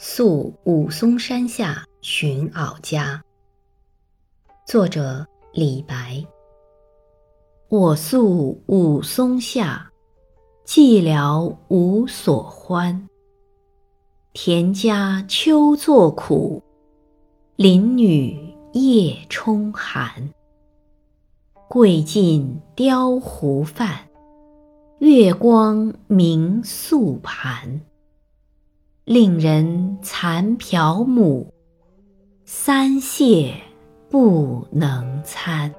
宿武松山下寻媪家。作者李白。我宿武松下，寂寥无所欢。田家秋作苦，林女夜冲寒。桂尽雕胡饭，月光明素盘。令人惭，嫖母，三谢不能餐。